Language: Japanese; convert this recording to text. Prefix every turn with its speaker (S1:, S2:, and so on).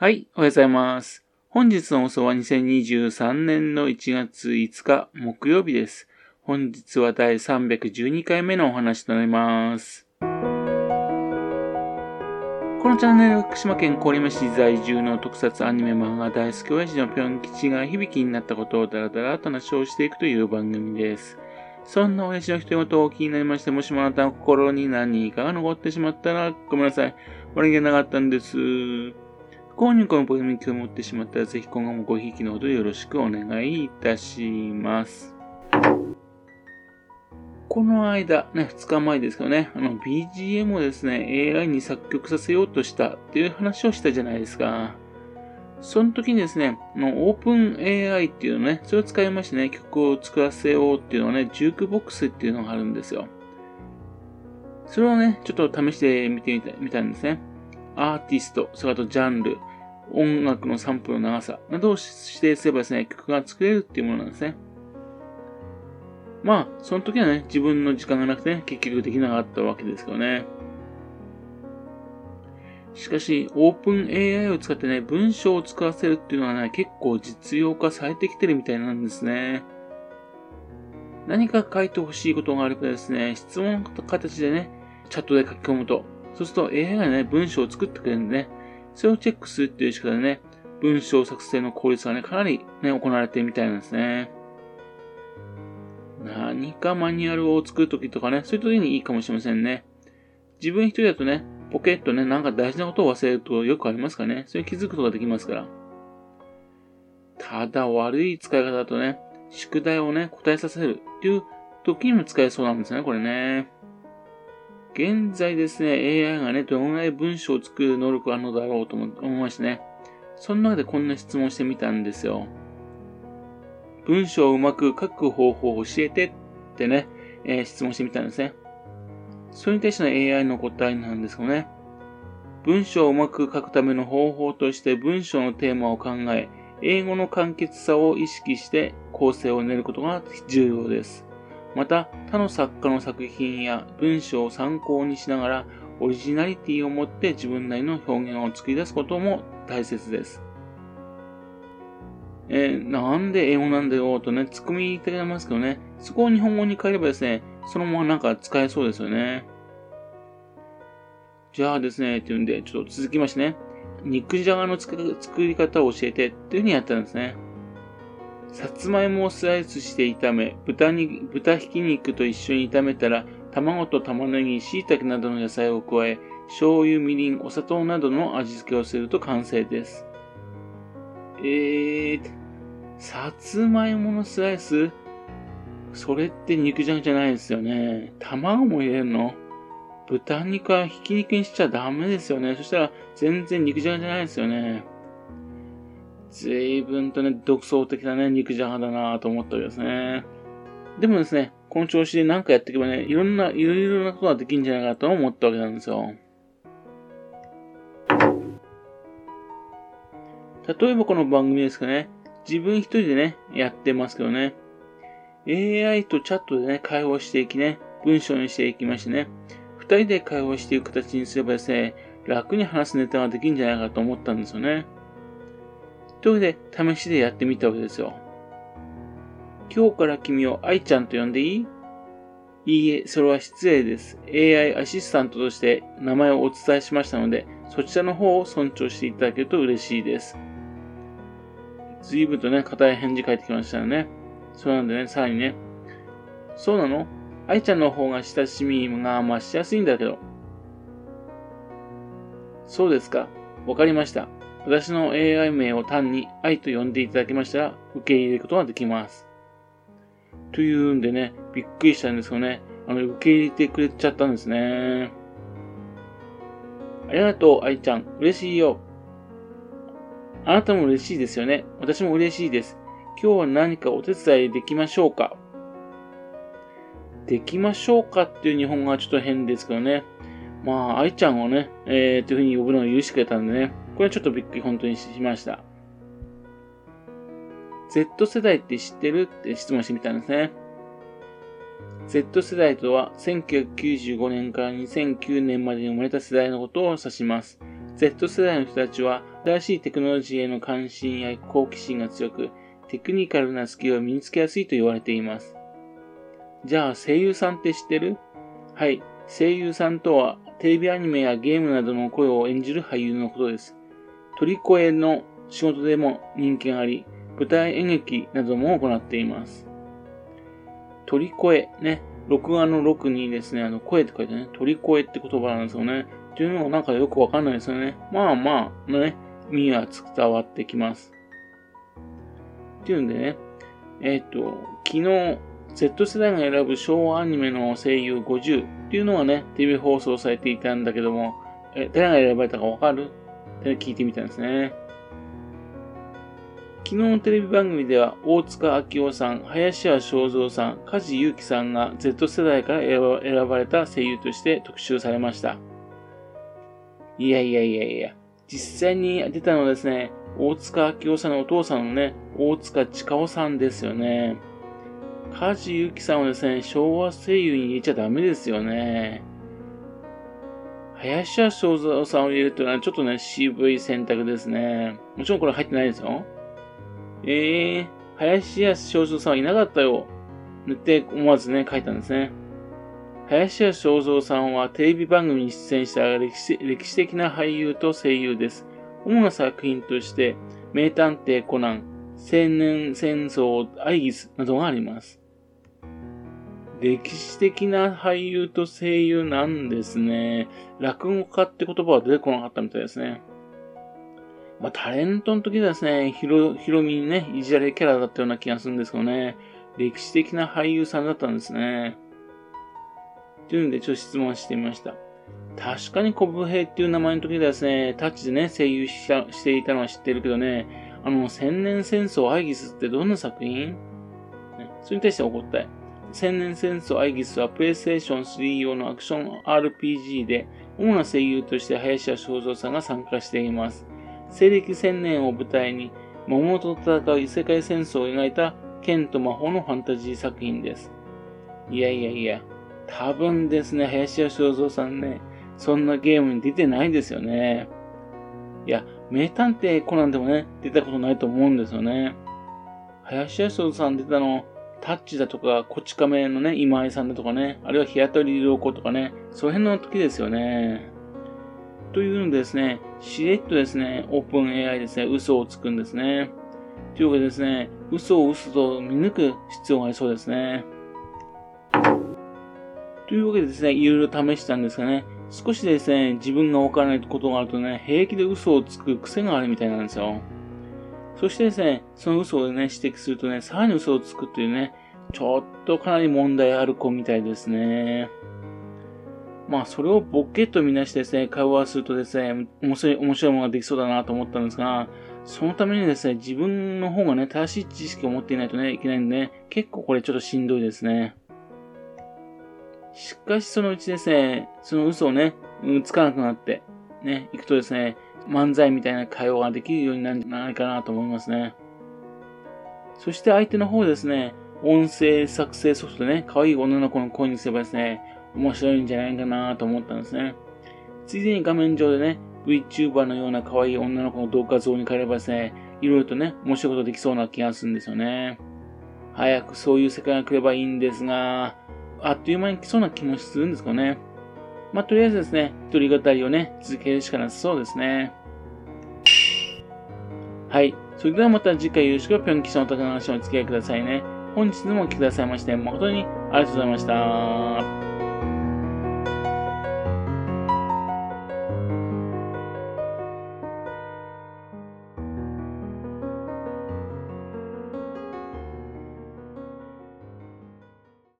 S1: はい、おはようございます。本日の放送は2023年の1月5日木曜日です。本日は第312回目のお話となります。このチャンネルは福島県郡山市在住の特撮アニメ漫画大好き親父のぴょん吉が響きになったことをダラダラと話をしていくという番組です。そんな親父の一言を気になりまして、もしもあなたの心に何かが残ってしまったらごめんなさい。悪気なかったんです。購入このポケモンに興味を持ってしまったら、ぜひ今後もごひいきのほどよろしくお願いいたします。この間、ね、2日前ですけどね、あの BGM をですね、AI に作曲させようとしたっていう話をしたじゃないですか。その時にですね、のオープン AI っていうのね、それを使いましてね、曲を作らせようっていうのはね、ジュークボックスっていうのがあるんですよ。それをね、ちょっと試してみてみたみたんですね。アーティスト、それとジャンル、音楽のサンプルの長さなどを指定すればですね、曲が作れるっていうものなんですね。まあ、その時はね、自分の時間がなくてね、結局できなかったわけですけどね。しかし、オープン AI を使ってね、文章を作らせるっていうのはね、結構実用化されてきてるみたいなんですね。何か書いてほしいことがあればですね、質問の形でね、チャットで書き込むと、そうすると AI がね、文章を作ってくれるんでね、それをチェックするっていう仕方でね、文章作成の効率がね、かなりね、行われてるみたいなんですね。何かマニュアルを作るときとかね、そういう時にいいかもしれませんね。自分一人だとね、ポケットね、なんか大事なことを忘れるとよくありますからね。それ気づくことができますから。ただ悪い使い方だとね、宿題をね、答えさせるっていう時にも使えそうなんですね、これね。現在ですね、AI がね、どのぐらい文章を作る能力があるのだろうと思いましてね、その中でこんな質問してみたんですよ。文章をうまく書く方法を教えてってね、えー、質問してみたんですね。それに対しての AI の答えなんですけどね、文章をうまく書くための方法として文章のテーマを考え、英語の簡潔さを意識して構成を練ることが重要です。また、他の作家の作品や文章を参考にしながら、オリジナリティを持って自分なりの表現を作り出すことも大切です。えー、なんで英語なんだよとね、突っ込みたくなりますけどね、そこを日本語に変えればですね、そのままなんか使えそうですよね。じゃあですね、っていうんで、ちょっと続きましてね、肉じゃがの作り方を教えてっていうふうにやったんですね。さつまいもをスライスして炒め、豚に豚ひき肉と一緒に炒めたら、卵と玉ねぎ、椎茸などの野菜を加え、醤油、みりん、お砂糖などの味付けをすると完成です。えー、さつまいものスライス？それって肉じゃがじゃないですよね。卵も入れるの？豚肉はひき肉にしちゃダメですよね。そしたら全然肉じゃがじゃないですよね。随分とね、独創的なね、肉じゃがだなと思ったわけですね。でもですね、この調子で何かやっていけばね、いろんな、いろいろなことができるんじゃないかと思ったわけなんですよ。例えばこの番組ですかね、自分一人でね、やってますけどね、AI とチャットでね、会話していきね、文章にしていきましてね、二人で会話していく形にすればですね、楽に話すネタができるんじゃないかと思ったんですよね。というわけで、試しでやってみたわけですよ。今日から君を愛ちゃんと呼んでいい？いいえ、それは失礼です。AI アシスタントとして名前をお伝えしましたので、そちらの方を尊重していただけると嬉しいです。随分とね、硬い返事返ってきましたよね。そうなんでね、さらにね、そうなの？愛ちゃんの方が親しみが増しやすいんだけど。そうですか。わかりました。私の AI 名を単に愛と呼んでいただけましたら、受け入れることができます。というんでね、びっくりしたんですよね。あの、受け入れてくれちゃったんですね。ありがとう、愛ちゃん。嬉しいよ。あなたも嬉しいですよね。私も嬉しいです。今日は何かお手伝いできましょうか？できましょうかっていう日本語はちょっと変ですけどね。まあ、愛ちゃんをね、えー、というふうに呼ぶのを許してくれたんでね。これはちょっとびっくり本当にしました。Z 世代って知ってるって質問してみたんですね。Z 世代とは1995年から2009年までに生まれた世代のことを指します。Z 世代の人たちは新しいテクノロジーへの関心や好奇心が強く、テクニカルなスキルを身につけやすいと言われています。じゃあ声優さんって知ってる？はい。声優さんとは、テレビアニメやゲームなどの声を演じる俳優のことです。鳥声の仕事でも人気があり、舞台演劇なども行っています。鳥声、ね、録画の録にですね、あの、声って書いてね、鳥声って言葉なんですよね。っていうのもなんかよくわかんないですよね。まあまあ、ね、耳は伝わってきます。っていうんでね、えっ、ー、と、昨日、Z 世代が選ぶ昭和アニメの声優50っていうのがね、TV 放送されていたんだけども、え、誰が選ばれたかわかる？聞いてみたんですね。昨日のテレビ番組では、大塚明夫さん、林家正蔵さん、梶裕貴さんが Z 世代から選ばれた声優として特集されました。いやいやいやいや、実際に出たのはですね、大塚明夫さんのお父さんのね、大塚近夫さんですよね。梶裕貴さんはですね、昭和声優に入れちゃダメですよね。林家正蔵さんを入れるというのはちょっとね、渋い選択ですね。もちろんこれ入ってないですよ。ええー、林家正蔵さんはいなかったよ。塗って思わずね、書いたんですね。林家正蔵さんはテレビ番組に出演した歴史歴史的な俳優と声優です。主な作品として、名探偵コナン、青年戦争アイギスなどがあります。歴史的な俳優と声優なんですね。落語家って言葉は出てこなかったみたいですね。まあ、タレントの時ではですね、ヒロ、ヒロミにね、いじられキャラだったような気がするんですけどね、歴史的な俳優さんだったんですね。というので、ちょっと質問してみました。確かにコブヘイっていう名前の時ではですね、タッチでね、声優していたのは知ってるけどね、あの、千年戦争アイギスってどんな作品、ね、それに対して怒ったい。千年戦争アイギスはプレイステーション3用のアクション RPG で、主な声優として林家正蔵さんが参加しています。西暦千年を舞台に、魔物と戦う異世界戦争を描いた剣と魔法のファンタジー作品です。いやいやいや、多分ですね、林家正蔵さんね、そんなゲームに出てないんですよね。いや、名探偵コナンでもね、出たことないと思うんですよね。林家正蔵さん出たの、タッチだとか、こち亀のね、今井さんだとかね、あるいは日当たり良子とかね、その辺の時ですよね。というのでですね、しれっとですね、オープン AI ですね、嘘をつくんですね。というわけでですね、嘘を嘘と見抜く必要がありそうですね。というわけでですね、いろいろ試したんですがね、少しですね、自分がわからないことがあるとね、平気で嘘をつく癖があるみたいなんですよ。そしてですね、その嘘をね、指摘するとね、さらに嘘をつくっていうね、ちょっとかなり問題ある子みたいですね。まあ、それをボケとみなしてですね、会話するとですね、面白い、面白いものができそうだなと思ったんですが、そのためにですね、自分の方がね、正しい知識を持っていないとね、いけないんでね、結構これちょっとしんどいですね。しかしそのうちですね、その嘘をね、つかなくなって、ね、行くとですね、漫才みたいな会話ができるようになるんじゃないかなと思いますね。そして相手の方ですね、音声作成ソフトでね、可愛い女の子の声にすればですね、面白いんじゃないかなと思ったんですね。ついでに画面上でね、VTuber のような可愛い女の子の動画像に変えればですね、いろいろとね、面白いことできそうな気がするんですよね。早くそういう世界が来ればいいんですが、あっという間に来そうな気もするんですかね。まあ、とりあえずですね、一人語りをね、続けるしかなさそうですね。はい。それではまた次回よろしくぴょん吉のお宝の話をお付き合いくださいね。本日もお聴きくださいまして、誠にありがとうございました。